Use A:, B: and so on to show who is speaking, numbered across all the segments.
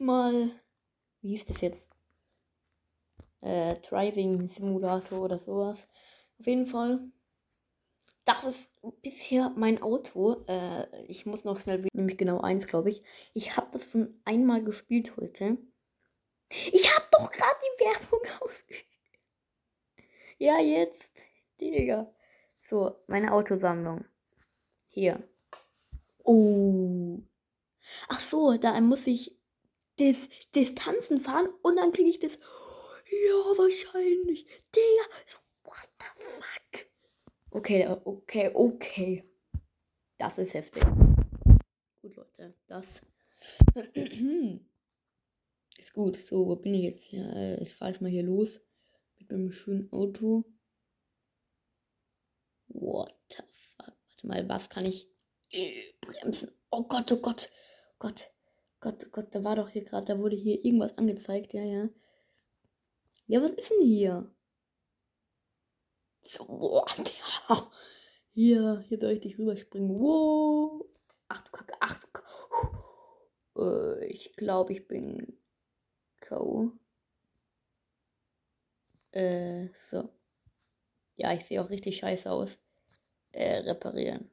A: mal, wie hieß das jetzt? Äh, Driving Simulator oder sowas. Auf jeden Fall. Das ist bisher mein Auto. Äh, ich muss noch schnell, nämlich genau eins, glaube ich. Ich habe das schon einmal gespielt heute. Ich habe doch gerade die Werbung ausgespielt. Ja, jetzt. Digga. So, meine Autosammlung. Hier. Oh. Ach so, da muss ich Dis Distanzen fahren und dann kriege ich das. Ja, wahrscheinlich. Digga. What the fuck? Okay, okay, okay. Das ist heftig. Gut, Leute. Das ist gut. So, wo bin ich jetzt hier? Ich fahre jetzt mal hier los mit einem schönen Auto. What the fuck? Warte mal, was kann ich äh, bremsen? Oh Gott, oh Gott, oh Gott, Gott, oh Gott, da war doch hier gerade, da wurde hier irgendwas angezeigt, ja, ja. Ja, was ist denn hier? Boah, der, hier, hier soll ich dich rüberspringen. Wow. Ach du Kacke, ach du Kacke. Äh, ich glaube, ich bin K.O. Äh, so. Ja, ich sehe auch richtig scheiße aus. Äh, reparieren.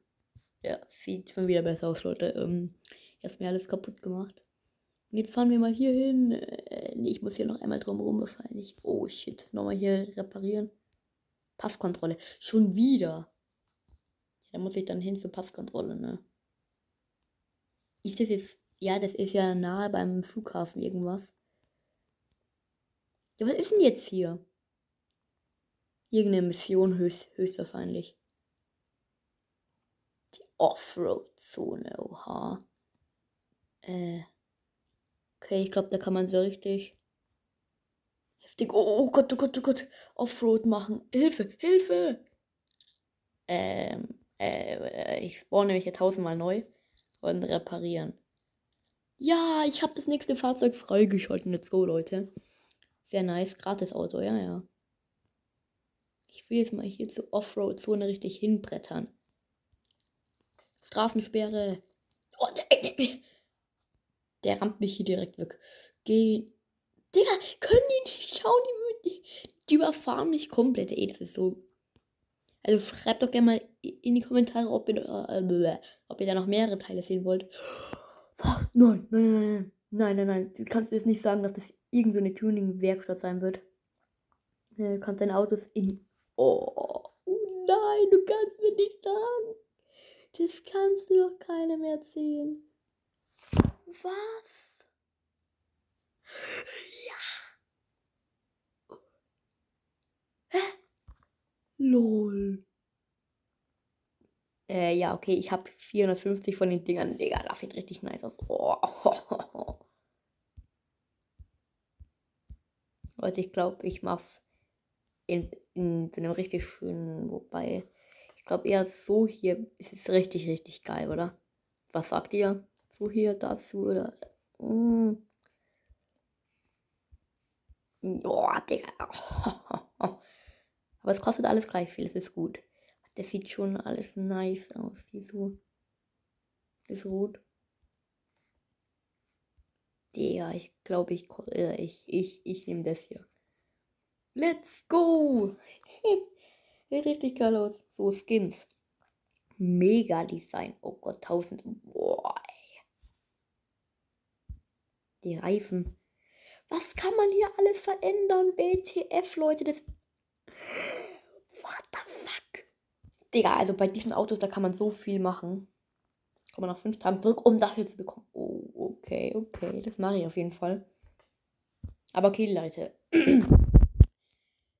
A: Ja, sieht schon wieder besser aus, Leute. Ähm, jetzt mir alles kaputt gemacht. Und jetzt fahren wir mal hier hin. Äh, nee, ich muss hier noch einmal drum rum wahrscheinlich. Oh shit. Nochmal hier reparieren. Passkontrolle. Schon wieder. Da muss ich dann hin zur Passkontrolle, ne? Ist das jetzt. Ja, das ist ja nahe beim Flughafen irgendwas. Ja, was ist denn jetzt hier? Irgendeine Mission höchst, höchstwahrscheinlich. Die Offroad-Zone, oha. Äh. Okay, ich glaube, da kann man so richtig heftig. Oh, oh Gott, oh Gott, oh Gott. Offroad machen. Hilfe, Hilfe! Ähm, äh, ich spawne mich hier tausendmal neu und reparieren. Ja, ich habe das nächste Fahrzeug freigeschalten. Let's go, Leute. Sehr nice. Gratis Auto, ja, ja. Ich will jetzt mal hier zur Offroad-Zone richtig hinbrettern. Straßensperre. Oh, der, der rammt mich hier direkt weg. Geh. Digga, können die nicht schauen? Die, die überfahren mich komplett. Ey, das ist so. Also schreibt doch gerne mal in die Kommentare, ob ihr, äh, ob ihr da noch mehrere Teile sehen wollt. Nein, nein, nein, nein, nein, nein. Du kannst jetzt nicht sagen, dass das irgendeine so Tuning-Werkstatt sein wird. Du kannst deine Autos in Oh, nein, du kannst mir nicht sagen. Das kannst du doch keinem erzählen. Was? Ja. Hä? Lol. Äh, ja, okay, ich habe 450 von den Dingern. Digga, das sieht richtig nice aus. Oh. Leute, ich glaube, ich mach's in, in einem richtig schönen, wobei, ich glaube eher so hier ist es richtig, richtig geil, oder? Was sagt ihr? So hier dazu, oder? Mm. Digga. Aber es kostet alles gleich viel, es ist gut. Das sieht schon alles nice aus, wie so. Das Rot. Digga, ich glaube, ich, ich, ich, ich nehme das hier. Let's go! Sieht richtig geil aus. So, Skins. Mega Design. Oh Gott, 1000. Boah. Die Reifen. Was kann man hier alles verändern? WTF, Leute, das. What the fuck? Digga, also bei diesen Autos, da kann man so viel machen. Kommen wir nach fünf Tagen zurück, um das hier zu bekommen. Oh, okay, okay. Das mache ich auf jeden Fall. Aber okay, Leute.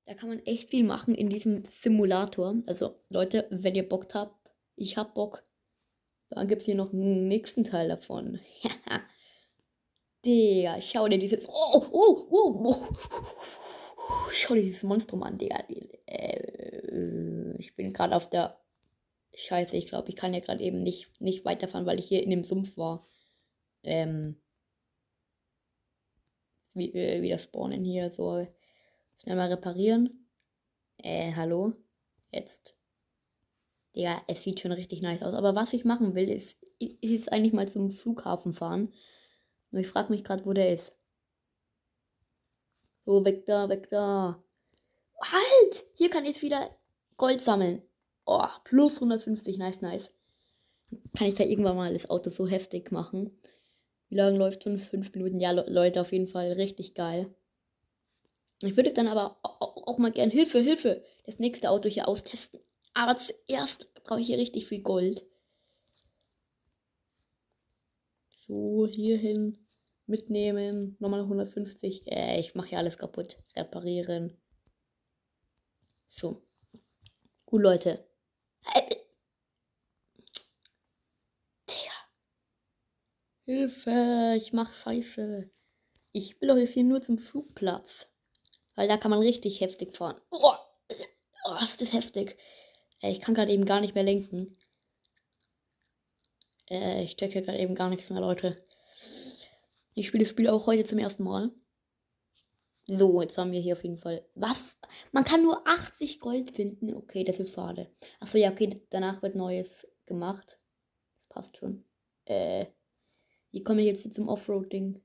A: Da kann man echt viel machen in diesem Simulator. Also Leute, wenn ihr Bock habt, ich hab Bock. Dann gibt es hier noch einen nächsten Teil davon. Digga, schau dir dieses. Oh, oh, oh, oh. Schau dir dieses Monstrum an, Digga. Äh, ich bin gerade auf der. Scheiße, ich glaube, ich kann ja gerade eben nicht, nicht weiterfahren, weil ich hier in dem Sumpf war. Ähm. Wie, äh, wieder spawnen hier so Schnell mal reparieren. Äh, hallo? Jetzt. Ja, es sieht schon richtig nice aus. Aber was ich machen will, ist, ist eigentlich mal zum Flughafen fahren. Nur ich frage mich gerade, wo der ist. So, weg da, weg da. Halt! Hier kann ich wieder Gold sammeln. Oh, plus 150, nice, nice. Kann ich da irgendwann mal das Auto so heftig machen? Wie lange läuft schon? Fünf Minuten. Ja, Leute, auf jeden Fall richtig geil. Ich würde dann aber auch mal gern Hilfe, Hilfe, das nächste Auto hier austesten. Aber zuerst brauche ich hier richtig viel Gold. So, hier hin. Mitnehmen. Nochmal 150. Äh, ich mache hier alles kaputt. Reparieren. So. Gut, Leute. Hilfe, ich mach Scheiße. Ich will doch jetzt hier nur zum Flugplatz. Weil da kann man richtig heftig fahren. Oh, oh ist das heftig. Ich kann gerade eben gar nicht mehr lenken. Äh, ich checke gerade eben gar nichts mehr, Leute. Ich spiele das Spiel auch heute zum ersten Mal. So, jetzt haben wir hier auf jeden Fall. Was? Man kann nur 80 Gold finden. Okay, das ist schade. Achso, ja, okay, danach wird Neues gemacht. Passt schon. Äh. Wie komme ich jetzt hier zum Offroad-Ding?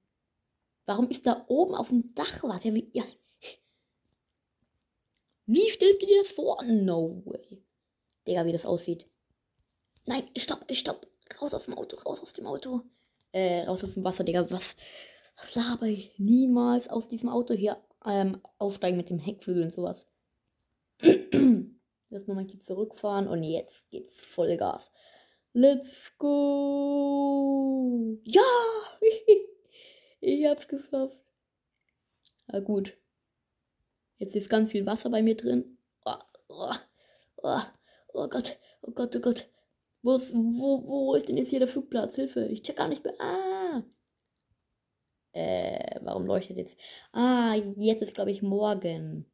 A: Warum ist da oben auf dem Dach was? Ja, wie, ja. wie stellst du dir das vor? No way. Digga, wie das aussieht. Nein, stopp, stopp. Raus aus dem Auto, raus aus dem Auto. Äh, raus aus dem Wasser, Digga. Was, was laber ich? Niemals aus diesem Auto hier ähm, aufsteigen mit dem Heckflügel und sowas. Jetzt nochmal hier zurückfahren und jetzt geht's Vollgas. Let's go. Ja, ich hab's geschafft. Na gut. Jetzt ist ganz viel Wasser bei mir drin. Oh, oh, oh, oh Gott, oh Gott, oh Gott. Wo ist, wo, wo ist denn jetzt hier der Flugplatz? Hilfe, ich check gar nicht mehr. Ah. Äh, warum leuchtet jetzt? Ah, jetzt ist, glaube ich, morgen.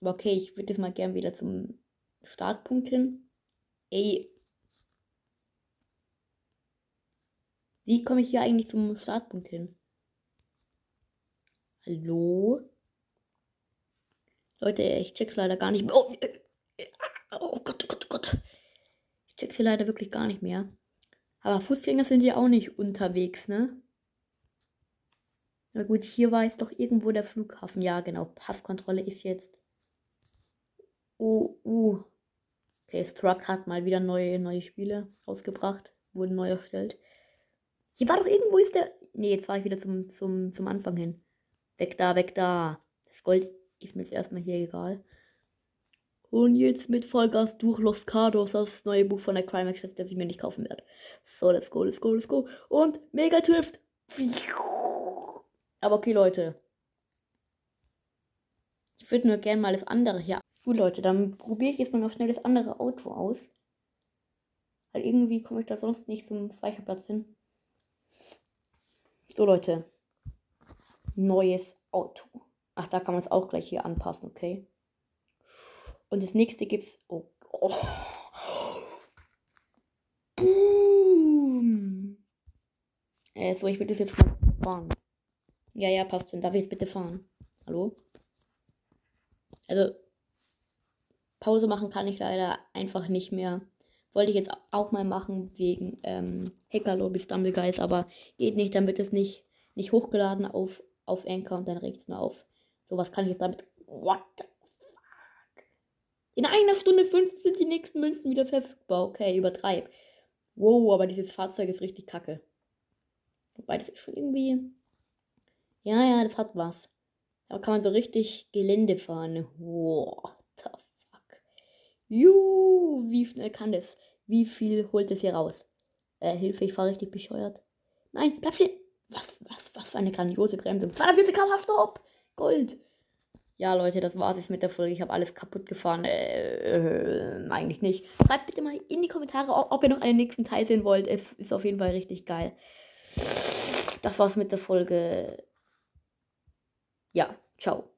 A: Aber okay, ich würde jetzt mal gern wieder zum Startpunkt hin. Ey, Wie komme ich hier eigentlich zum Startpunkt hin? Hallo? Leute, ich check's leider gar nicht mehr. Oh, äh, äh, oh Gott, oh Gott, oh Gott. Check's hier leider wirklich gar nicht mehr. Aber Fußgänger sind ja auch nicht unterwegs, ne? Na gut, hier war jetzt doch irgendwo der Flughafen. Ja, genau. Passkontrolle ist jetzt. Oh, uh. Okay, Struck hat mal wieder neue, neue Spiele rausgebracht. Wurden neu erstellt. Hier war doch irgendwo ist der. Nee, jetzt fahre ich wieder zum, zum, zum Anfang hin. Weg da, weg da. Das Gold ist mir jetzt erstmal hier egal. Und jetzt mit Vollgas durch Los Cardos, das neue Buch von der Climax, das ich mir nicht kaufen werde. So, let's go, let's go, let's go. Und Mega Drift. Aber okay, Leute. Ich würde nur gerne mal das andere hier. Gut, Leute, dann probiere ich jetzt mal noch schnell das andere Auto aus. Weil irgendwie komme ich da sonst nicht zum Speicherplatz hin. So, Leute. Neues Auto. Ach, da kann man es auch gleich hier anpassen, okay? Und das nächste gibt's. Oh. oh. Boom. Äh, so, ich würde das jetzt mal fahren. Ja, ja, passt schon. Darf ich jetzt bitte fahren? Hallo? Also, Pause machen kann ich leider einfach nicht mehr. Wollte ich jetzt auch mal machen wegen ähm, Hacker Lobby Stumble Guys, aber geht nicht, dann wird es nicht, nicht hochgeladen auf, auf Anchor und dann regt es mir auf. So, was kann ich jetzt damit. What the? In einer Stunde fünf sind die nächsten Münzen wieder verfügbar. Okay, übertreib. Wow, aber dieses Fahrzeug ist richtig kacke. Wobei, das ist schon irgendwie. Ja, ja, das hat was. Da kann man so richtig Gelände fahren. What the fuck? Juhu, wie schnell kann das? Wie viel holt es hier raus? Äh, Hilfe, ich fahre richtig bescheuert. Nein, bleib stehen. Was, was, was für eine grandiose Bremsung. 240 km Stopp. Gold. Ja, Leute, das war's jetzt mit der Folge. Ich habe alles kaputt gefahren. Äh, äh, eigentlich nicht. Schreibt bitte mal in die Kommentare, ob ihr noch einen nächsten Teil sehen wollt. Es ist auf jeden Fall richtig geil. Das war's mit der Folge. Ja, ciao.